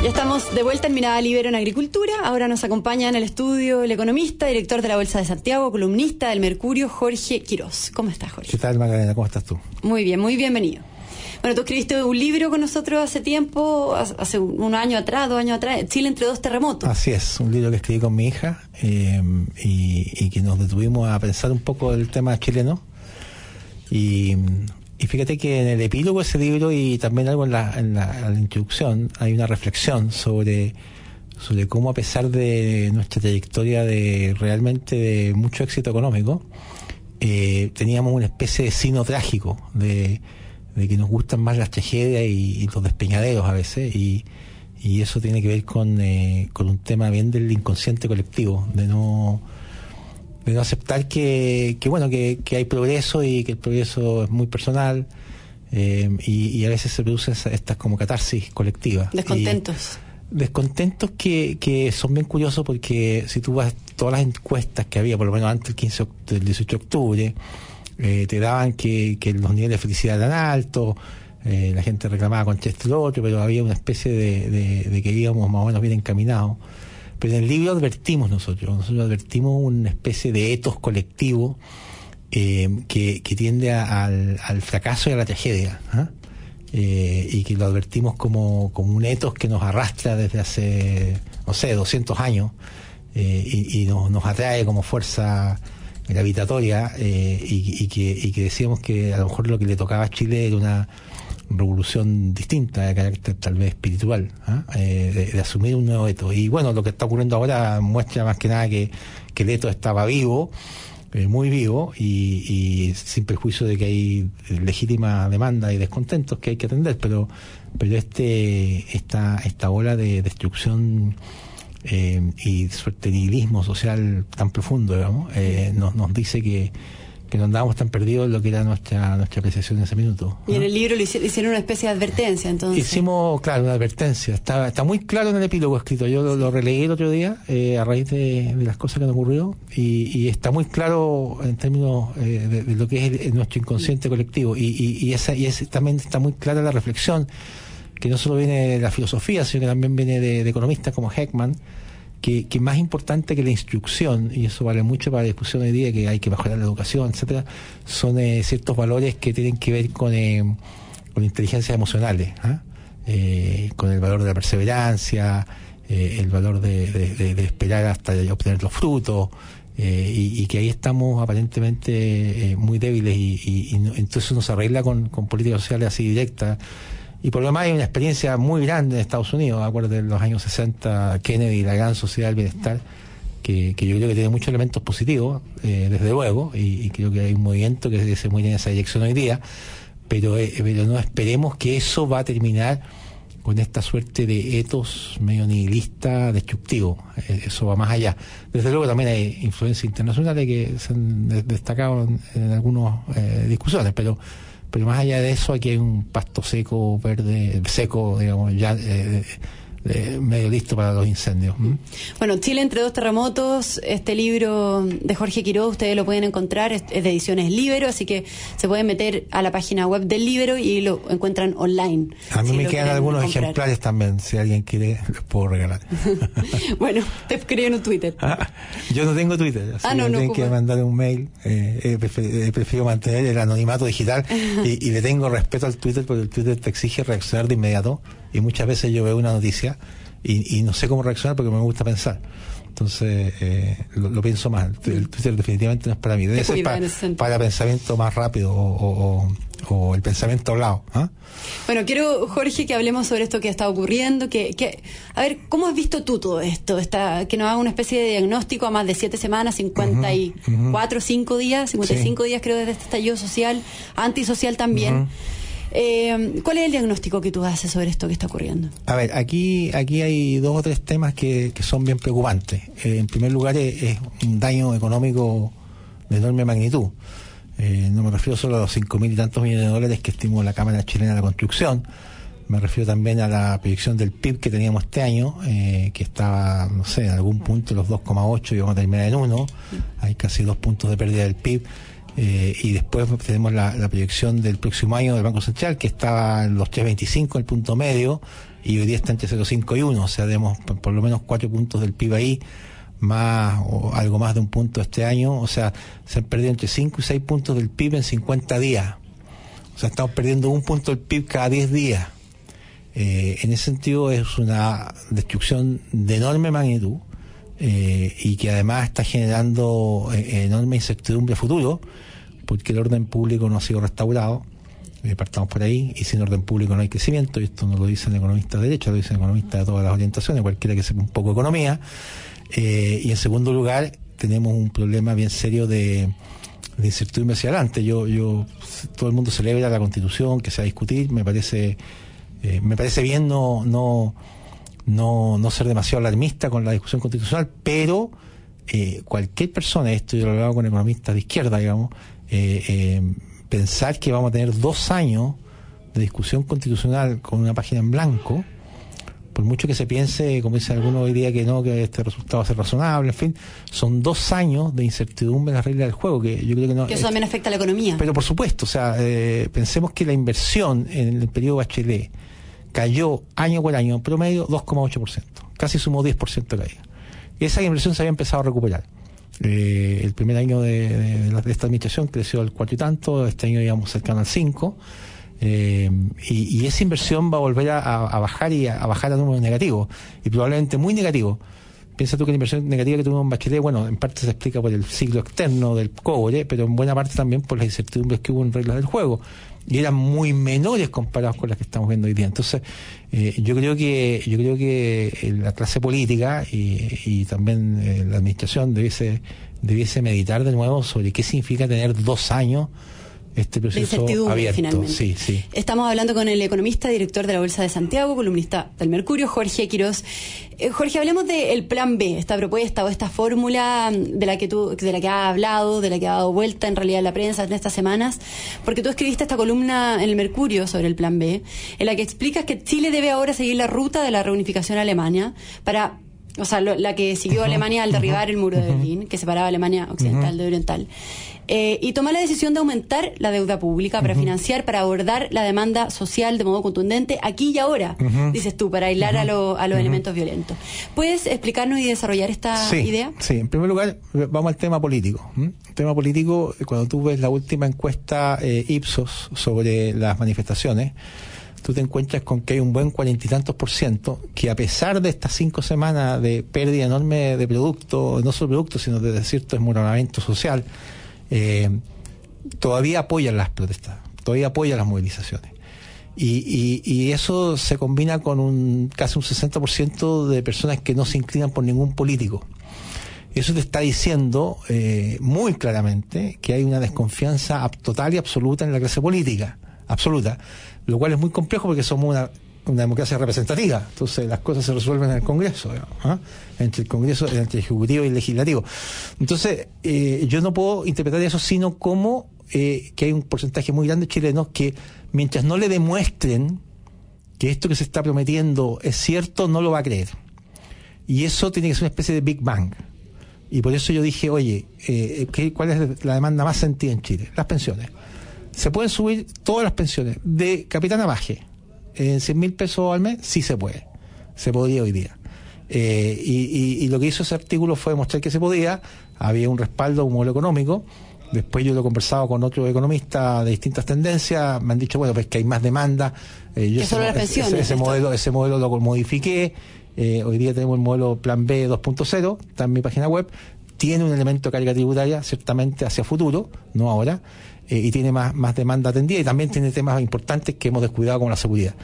Ya estamos de vuelta en Mirada Libero en Agricultura. Ahora nos acompaña en el estudio el economista, director de la Bolsa de Santiago, columnista del Mercurio, Jorge Quirós. ¿Cómo estás, Jorge? ¿Qué tal, Magdalena? ¿Cómo estás tú? Muy bien, muy bienvenido. Bueno, tú escribiste un libro con nosotros hace tiempo, hace un año atrás, dos años atrás, Chile entre dos terremotos. Así es, un libro que escribí con mi hija eh, y, que nos detuvimos a pensar un poco el tema chileno. Y y fíjate que en el epílogo de ese libro y también algo en la, en la, introducción hay una reflexión sobre, sobre cómo a pesar de nuestra trayectoria de realmente de mucho éxito económico, eh, teníamos una especie de sino trágico de, que nos gustan más las tragedias y, los despeñaderos a veces. Y, y eso tiene que ver con, eh, con un tema bien del inconsciente colectivo, de no de no aceptar que, que bueno, que, que, hay progreso y que el progreso es muy personal eh, y, a veces se producen estas como catarsis colectivas. Descontentos. descontentos que, que son bien curiosos porque si tú vas todas las encuestas que había, por lo menos antes del, 15, del 18 de octubre, eh, te daban que, que los niveles de felicidad eran altos, eh, la gente reclamaba con esto y lo otro, pero había una especie de, de, de que íbamos más o menos bien encaminados. Pero en el libro advertimos nosotros, nosotros advertimos una especie de etos colectivo eh, que, tiende al, fracaso y a la tragedia. ¿ah? Eh, y que lo advertimos como, como un etos que nos arrastra desde hace, no sé, 200 años eh, y, nos, nos, atrae como fuerza gravitatoria y, que, y que decíamos que a lo mejor lo que le tocaba a Chile era una revolución distinta de carácter tal vez espiritual, ¿ah? eh, de, asumir un nuevo eto. Y bueno, lo que está ocurriendo ahora muestra más que nada que, que el eto estaba vivo, eh, muy vivo, y, sin perjuicio de que hay legítima demanda y descontentos que hay que atender, pero, pero este, esta, esta ola de destrucción eh, y suerte social tan profundo, digamos, nos, nos dice que que no andábamos tan perdidos en lo que era nuestra nuestra apreciación en ese minuto. Y en el libro le hicieron una especie de advertencia, entonces. Hicimos, claro, una advertencia. Está, está muy claro en el epílogo escrito. Yo lo, releí el otro día eh, a raíz de, las cosas que nos ocurrió y, y está muy claro en términos eh, de, lo que es nuestro inconsciente colectivo. Y, y, esa, y también está muy clara la reflexión que no solo viene de la filosofía, sino que también viene de, de economistas como Heckman que, que, más importante que la instrucción, y eso vale mucho para la discusión hoy día, que hay que mejorar la educación, etcétera, son eh, ciertos valores que tienen que ver con, eh, con inteligencias emocionales, ¿ah? eh, con el valor de la perseverancia, el valor de, esperar hasta obtener los frutos, y, que ahí estamos aparentemente muy débiles, y, entonces uno se arregla con, con políticas sociales así directas y por lo demás hay una experiencia muy grande en Estados Unidos, acuerdo de los años 60, Kennedy, la gran sociedad del bienestar, que, que yo creo que tiene muchos elementos positivos, eh, desde luego, y, creo que hay un movimiento que se mueve en esa dirección hoy día, pero, eh, pero no esperemos que eso va a terminar con esta suerte de etos medio nihilista, destructivo. Eh, eso va más allá. Desde luego también hay influencias internacionales que se han destacado en, en algunas discusiones, pero pero más allá de eso aquí hay un pasto seco, verde, seco, digamos, ya eh, medio listo para los incendios. Bueno, Chile entre dos terremotos, este libro de Jorge Quiroz, ustedes lo pueden encontrar, es de ediciones Libero, así que se pueden meter a la página web del Libero y lo encuentran online. A mí me quedan algunos ejemplares también, si alguien quiere, les puedo regalar. bueno, te escriben en Twitter. Ah, yo no tengo Twitter, así ah, no, no, que mandar un mail. Eh, eh, eh, prefiero, mantener el anonimato digital y, y le tengo respeto al Twitter porque el Twitter te exige reaccionar de inmediato y muchas veces yo veo una noticia y, no sé cómo reaccionar porque me gusta pensar. Entonces, eh, lo, pienso más. El Twitter definitivamente no es para mí. Debe ser para, para, pensamiento más rápido o, o, el pensamiento hablado. ¿ah? Bueno, quiero, Jorge, que hablemos sobre esto que está ocurriendo. Que, que, a ver, ¿cómo has visto tú todo esto? Está, que nos haga una especie de diagnóstico a más de siete semanas, 54, 5 días, 55 días creo desde este estallido social, antisocial también. Eh, ¿Cuál es el diagnóstico que tú haces sobre esto que está ocurriendo? A ver, aquí, aquí hay dos o tres temas que, son bien preocupantes. Eh, en primer lugar, es, un daño económico de enorme magnitud. Eh, no me refiero solo a los cinco mil y tantos millones de dólares que estimó la Cámara Chilena de la Construcción, me refiero también a la proyección del PIB que teníamos este año, que estaba, no sé, en algún punto los 2,8 y vamos a terminar en 1. Hay casi dos puntos de pérdida del PIB. Eh, y después tenemos la, proyección del próximo año del Banco Central, que estaba en los 3.25, el punto medio, y hoy día está entre 0.5 y 1, o sea, tenemos por, lo menos cuatro puntos del PIB ahí, más o algo más de un punto este año, o sea, se han perdido entre 5 y 6 puntos del PIB en 50 días. O sea, estamos perdiendo un punto del PIB cada 10 días. Eh, en ese sentido es una destrucción de enorme magnitud eh, y que además está generando eh, enorme incertidumbre futuro porque el orden público no ha sido restaurado. partamos por ahí, y sin orden público no hay crecimiento, y esto no lo dicen economistas de derecha, lo dicen economistas de todas las orientaciones, cualquiera que sepa un poco economía. y en segundo lugar, tenemos un problema bien serio de, de incertidumbre hacia adelante. Yo, yo, todo el mundo celebra la constitución que se va a discutir, me parece, eh, me parece bien no, no, no, no ser demasiado alarmista con la discusión constitucional, pero eh, cualquier persona, esto yo lo he hablado con economistas de izquierda, digamos, eh, pensar que vamos a tener dos años de discusión constitucional con una página en blanco, por mucho que se piense, como dice alguno hoy día, que no, que este resultado va a ser razonable, en fin, son dos años de incertidumbre en las reglas del juego, que yo creo que no... Que eso también afecta a la economía. Pero por supuesto, o sea, eh, pensemos que la inversión en el periodo Bachelet cayó año por año, en promedio 2,8%, casi sumó 10% de caída. Y esa inversión se había empezado a recuperar. Eh, el primer año de, esta administración creció al cuatro y tanto, este año íbamos cercano al 5%, eh, y, esa inversión va a volver a, bajar y a, bajar a números negativos, y probablemente muy negativos. Piensa tú que la inversión negativa que tuvo en Bachelet, bueno, en parte se explica por el ciclo externo del cobre, pero en buena parte también por las incertidumbres que hubo en reglas del juego. Y eran muy menores comparados con las que estamos viendo hoy día. Entonces, eh, yo creo que yo creo que eh, la clase política y, también la administración debiese, debiese meditar de nuevo sobre qué significa tener dos años este proceso abierto. Finalmente. Sí, sí. Estamos hablando con el economista, director de la Bolsa de Santiago, columnista del Mercurio, Jorge Quiroz. Eh, Jorge, hablemos del plan B, esta propuesta o esta fórmula de la que tú, de la que ha hablado, de la que ha dado vuelta en realidad la prensa en estas semanas, porque tú escribiste esta columna en el Mercurio sobre el plan B, en la que explicas que Chile debe ahora seguir la ruta de la reunificación a Alemania para o sea, la que siguió Alemania al derribar el muro de Berlín, que separaba Alemania occidental de oriental. Eh, y tomar la decisión de aumentar la deuda pública para financiar, para abordar la demanda social de modo contundente aquí y ahora, dices tú, para aislar a, a, los elementos violentos. ¿Puedes explicarnos y desarrollar esta idea? Sí, en primer lugar, vamos al tema político. El tema político, cuando tú ves la última encuesta eh, Ipsos sobre las manifestaciones, tú te encuentras con que hay un buen cuarenta y tantos por ciento que a pesar de estas cinco semanas de pérdida enorme de productos, no solo productos, sino de cierto desmoronamiento social, eh, todavía apoyan las protestas, todavía apoyan las movilizaciones. Y, eso se combina con un casi un 60% de personas que no se inclinan por ningún político. Eso te está diciendo eh, muy claramente que hay una desconfianza total y absoluta en la clase política, absoluta, lo cual es muy complejo porque somos una una democracia representativa. Entonces las cosas se resuelven en el Congreso, ¿ah? entre el Congreso, entre el Ejecutivo y el Legislativo. Entonces eh, yo no puedo interpretar eso sino como eh, que hay un porcentaje muy grande de chilenos que mientras no le demuestren que esto que se está prometiendo es cierto, no lo va a creer. Y eso tiene que ser una especie de Big Bang. Y por eso yo dije, oye, eh, ¿cuál es la demanda más sentida en Chile? Las pensiones. Se pueden subir todas las pensiones, de capitán a baje, en 100 mil pesos al mes, sí se puede. Se podía hoy día. Eh, y, lo que hizo ese artículo fue demostrar que se podía, había un respaldo, un modelo económico. Después yo lo he conversado con otros economistas de distintas tendencias, me han dicho, bueno, pues que hay más demanda. Eh, yo ese, modelo, ese modelo lo modifiqué. Eh, hoy día tenemos el modelo Plan B 2.0, está en mi página web. Tiene un elemento de carga tributaria, ciertamente hacia futuro, no ahora. Eh, y tiene más, más demanda atendida y también tiene temas importantes que hemos descuidado como la seguridad.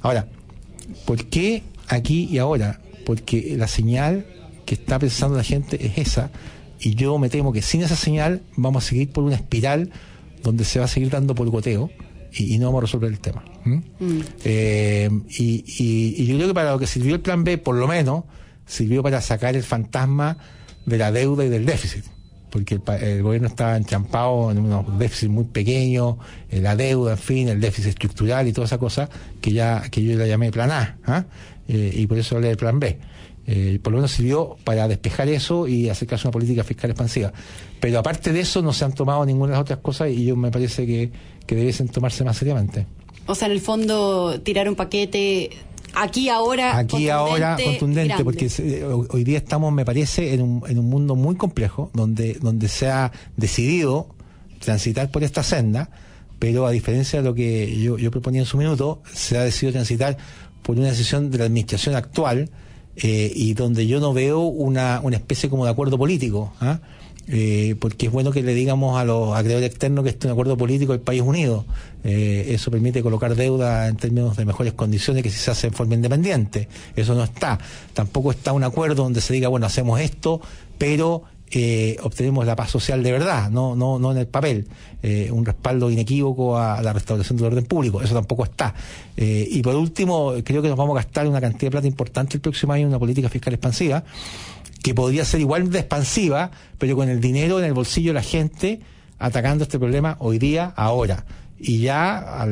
Ahora, ¿por qué aquí y ahora? Porque la señal que está pensando la gente es esa y yo me temo que sin esa señal vamos a seguir por una espiral donde se va a seguir dando por goteo y, no vamos a resolver el tema. Mm. Eh, y, y, yo creo que para lo que sirvió el plan B, por lo menos, sirvió para sacar el fantasma de la deuda y del déficit porque el, gobierno estaba enchampado en unos déficits muy pequeños, la deuda, en fin, el déficit estructural y toda esa cosa que ya que yo la llamé plan A. ¿ah? eh, y por eso hablé del plan B. Eh, por lo menos sirvió para despejar eso y acercarse a una política fiscal expansiva. Pero aparte de eso no se han tomado ninguna de las otras cosas y yo me parece que, que debiesen tomarse más seriamente. O sea, en el fondo, tirar un paquete aquí ahora aquí ahora contundente porque hoy día estamos me parece en un, en un mundo muy complejo donde donde se ha decidido transitar por esta senda pero a diferencia de lo que yo, yo proponía en su minuto se ha decidido transitar por una decisión de la administración actual eh, y donde yo no veo una, una especie como de acuerdo político, ¿ah? Eh, porque es bueno que le digamos a los acreedores externos que este es un acuerdo político del país unido. Eh, eso permite colocar deuda en términos de mejores condiciones que si se hace en forma independiente. Eso no está. Tampoco está un acuerdo donde se diga, bueno, hacemos esto, pero eh, obtenemos la paz social de verdad, no, no, no en el papel, eh, un respaldo inequívoco a, la restauración del orden público, eso tampoco está. Eh, y por último, creo que nos vamos a gastar una cantidad de plata importante el próximo año en una política fiscal expansiva, que podría ser igual de expansiva, pero con el dinero en el bolsillo de la gente, atacando este problema hoy día, ahora y ya,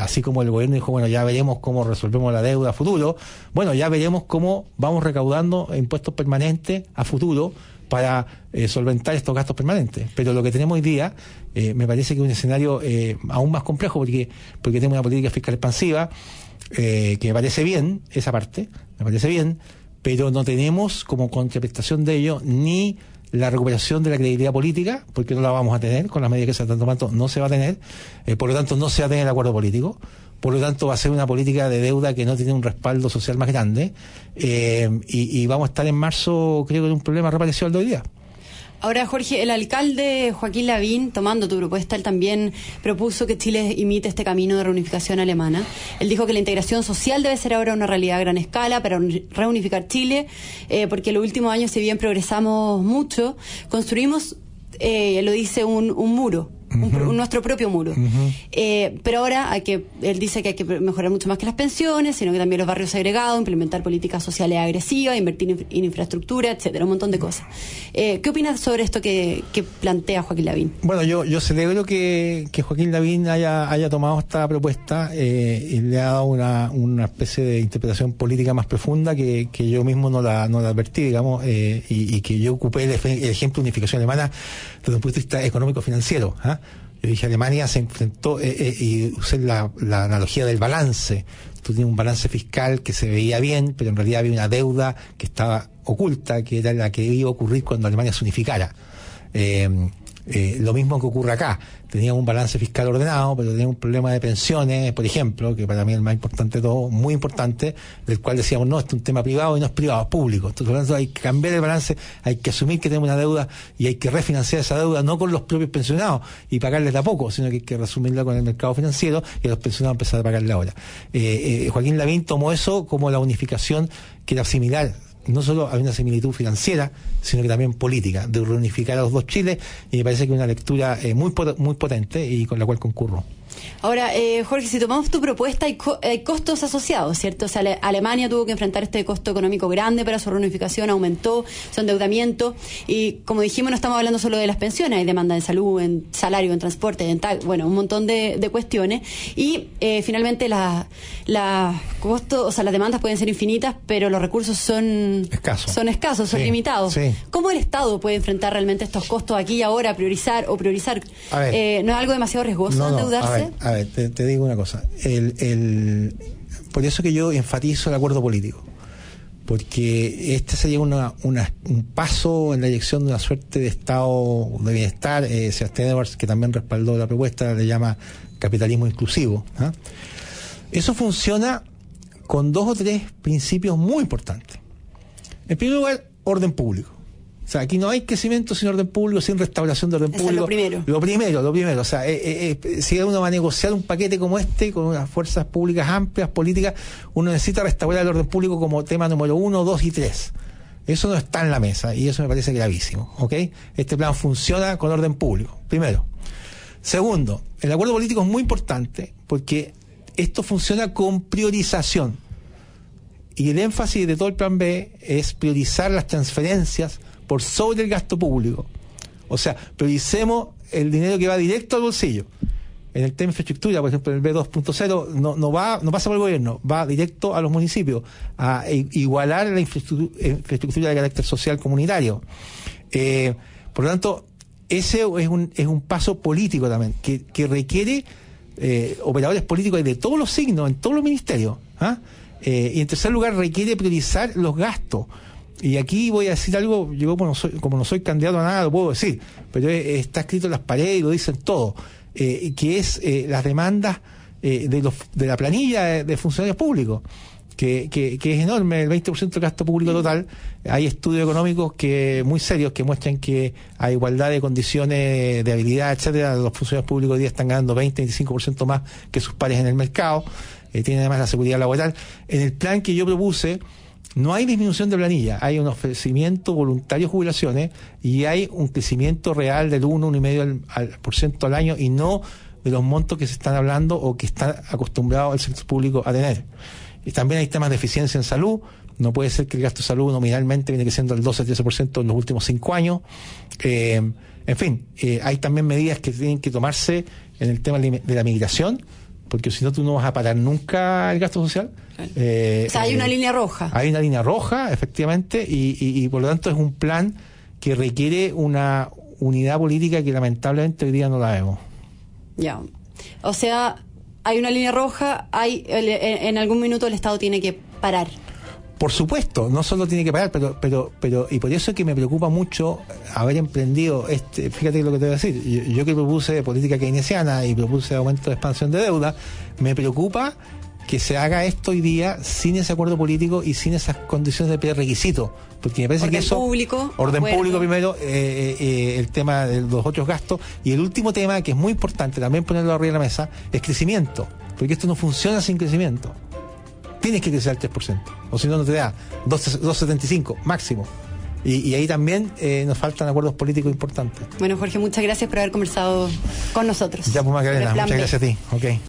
así como el gobierno dijo, bueno, ya veremos cómo resolvemos la deuda a futuro, bueno, ya veremos cómo vamos recaudando impuestos permanentes a futuro para eh, solventar estos gastos permanentes. Pero lo que tenemos hoy día eh, me parece que es un escenario eh, aún más complejo porque, porque tenemos una política fiscal expansiva que me parece bien, esa parte, me parece bien, pero no tenemos como contraprestación de ello ni la recuperación de la credibilidad política, porque no la vamos a tener, con las medidas que se están tomando no se va a tener, por lo tanto no se va a tener el acuerdo político, por lo tanto va a ser una política de deuda que no tiene un respaldo social más grande eh, y, vamos a estar en marzo creo que en un problema reparecido al de hoy día. Ahora, Jorge, el alcalde Joaquín Lavín, tomando tu propuesta, él también propuso que Chile imite este camino de reunificación alemana. Él dijo que la integración social debe ser ahora una realidad a gran escala para reunificar Chile, eh, porque en los últimos años, si bien progresamos mucho, construimos, eh, lo dice, un, un muro nuestro propio muro. Eh, pero ahora hay que, él dice que hay que mejorar mucho más que las pensiones, sino que también los barrios agregados, implementar políticas sociales agresivas, invertir en infraestructura, etcétera, un montón de cosas. Eh, ¿Qué opinas sobre esto que, plantea Joaquín Lavín? Bueno, yo, yo celebro que, Joaquín Lavín haya, haya tomado esta propuesta eh, y le ha dado una, una especie de interpretación política más profunda que, yo mismo no la, no la advertí, digamos, y, que yo ocupé el, ejemplo de unificación alemana desde un punto de vista económico-financiero. ¿ah? Yo dije, Alemania se enfrentó, eh, eh, y usé la, la, analogía del balance. Tú tienes un balance fiscal que se veía bien, pero en realidad había una deuda que estaba oculta, que era la que iba a ocurrir cuando Alemania se unificara. Eh, lo mismo que ocurre acá. Teníamos un balance fiscal ordenado, pero teníamos un problema de pensiones, por ejemplo, que para mí es el más importante de todo, muy importante, del cual decíamos, no, esto es un tema privado y no es privado, es público. Entonces, hay que cambiar el balance, hay que asumir que tenemos una deuda y hay que refinanciar esa deuda, no con los propios pensionados y pagarles de poco, sino que hay que resumirla con el mercado financiero y los pensionados empezar a pagarle ahora. Eh, eh, Joaquín Lavín tomó eso como la unificación que era similar no solo hay una similitud financiera, sino que también política, de reunificar a los dos Chiles, y me parece que es una lectura eh, muy, muy potente y con la cual concurro. Ahora, eh, Jorge, si tomamos tu propuesta, hay, costos asociados, ¿cierto? O sea, Alemania tuvo que enfrentar este costo económico grande para su reunificación, aumentó su endeudamiento y, como dijimos, no estamos hablando solo de las pensiones, hay demanda en salud, en salario, en transporte, dental, bueno, un montón de, cuestiones. Y eh, finalmente, las la costos, o sea, las demandas pueden ser infinitas, pero los recursos son escasos, son, escasos, son limitados. ¿Cómo el Estado puede enfrentar realmente estos costos aquí y ahora, priorizar o priorizar? Eh, ¿No es algo demasiado riesgoso endeudarse? A ver, te, digo una cosa. Por eso que yo enfatizo el acuerdo político. Porque este sería una, una, un paso en la dirección de una suerte de estado de bienestar. Eh, Sebastián Edwards, que también respaldó la propuesta, le llama capitalismo inclusivo. ¿ah? Eso funciona con dos o tres principios muy importantes. En primer lugar, orden público. O sea, aquí no hay crecimiento sin orden público, sin restauración de orden público. lo primero. Lo primero, lo primero. O sea, eh, eh, eh, si uno va a negociar un paquete como este, con unas fuerzas públicas amplias, políticas, uno necesita restaurar el orden público como tema número uno, dos y tres. Eso no está en la mesa y eso me parece gravísimo. ¿Ok? Este plan funciona con orden público. Primero. Segundo, el acuerdo político es muy importante porque esto funciona con priorización. Y el énfasis de todo el plan B es priorizar las transferencias por sobre el gasto público. O sea, prioricemos el dinero que va directo al bolsillo. en el tema de infraestructura, por ejemplo, el B2.0, no, no, va, no pasa por el gobierno, va directo a los municipios, a igualar la infraestructura, de carácter social comunitario. Eh, por lo tanto, ese es un, es un paso político también, que, que requiere eh, operadores políticos de todos los signos, en todos los ministerios. ¿ah? Eh, y en tercer lugar, requiere priorizar los gastos. Y aquí voy a decir algo, yo como no soy, como no soy candidato a nada, lo puedo decir, pero está escrito en las paredes y lo dicen todo, eh, que es eh, las demandas eh, de, los, de la planilla de, funcionarios públicos. Que, que, es enorme, el 20% del gasto público total. Hay estudios económicos que muy serios que muestran que a igualdad de condiciones de habilidad, etcétera, los funcionarios públicos hoy día están ganando 20, 25% más que sus pares en el mercado. tienen además la seguridad laboral. En el plan que yo propuse, no hay disminución de planilla, hay un ofrecimiento voluntario de jubilaciones y hay un crecimiento real del 1, 1,5% al, por ciento al año y no de los montos que se están hablando o que está acostumbrado el sector público a tener. Y también hay temas de eficiencia en salud. No puede ser que el gasto de salud nominalmente viene creciendo al 12-13% en los últimos cinco años. Eh, en fin, eh, hay también medidas que tienen que tomarse en el tema de la migración porque si no tú no vas a parar nunca el gasto social. Eh, o sea, hay una eh, línea roja. Hay una línea roja, efectivamente, y, y, por lo tanto es un plan que requiere una unidad política que lamentablemente hoy día no la vemos. Ya. O sea, hay una línea roja, hay en algún minuto el Estado tiene que parar. Por supuesto, no solo tiene que pagar, pero, pero, pero, y por eso es que me preocupa mucho haber emprendido este, fíjate lo que te voy a decir, yo, que propuse política keynesiana y propuse aumento de expansión de deuda, me preocupa que se haga esto hoy día sin ese acuerdo político y sin esas condiciones de prerequisito. Porque me parece que eso. Público, orden público primero, eh, eh, eh, el tema de los otros gastos. Y el último tema, que es muy importante también ponerlo arriba de la mesa, es crecimiento. Porque esto no funciona sin crecimiento tienes que crecer al 3%, o si no, no te da 2,75 máximo. Y, ahí también eh, nos faltan acuerdos políticos importantes. Bueno, Jorge, muchas gracias por haber conversado con nosotros. Ya, pues, Magdalena, muchas gracias a ti. Okay.